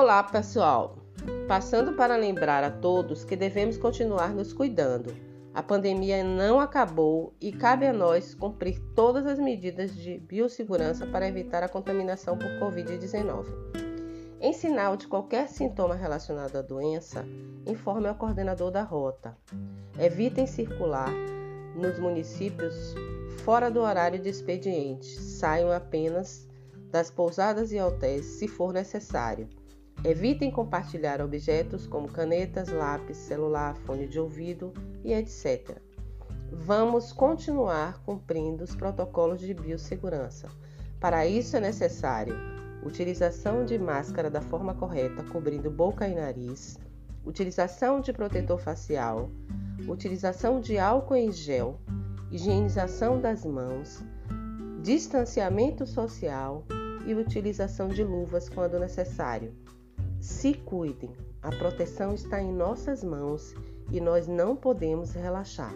Olá, pessoal! Passando para lembrar a todos que devemos continuar nos cuidando. A pandemia não acabou e cabe a nós cumprir todas as medidas de biossegurança para evitar a contaminação por Covid-19. Em sinal de qualquer sintoma relacionado à doença, informe ao coordenador da rota. Evitem circular nos municípios fora do horário de expediente. Saiam apenas das pousadas e hotéis se for necessário. Evitem compartilhar objetos como canetas, lápis, celular, fone de ouvido e etc. Vamos continuar cumprindo os protocolos de biossegurança. Para isso é necessário utilização de máscara da forma correta, cobrindo boca e nariz, utilização de protetor facial, utilização de álcool em gel, higienização das mãos, distanciamento social e utilização de luvas quando necessário. Se cuidem, a proteção está em nossas mãos e nós não podemos relaxar.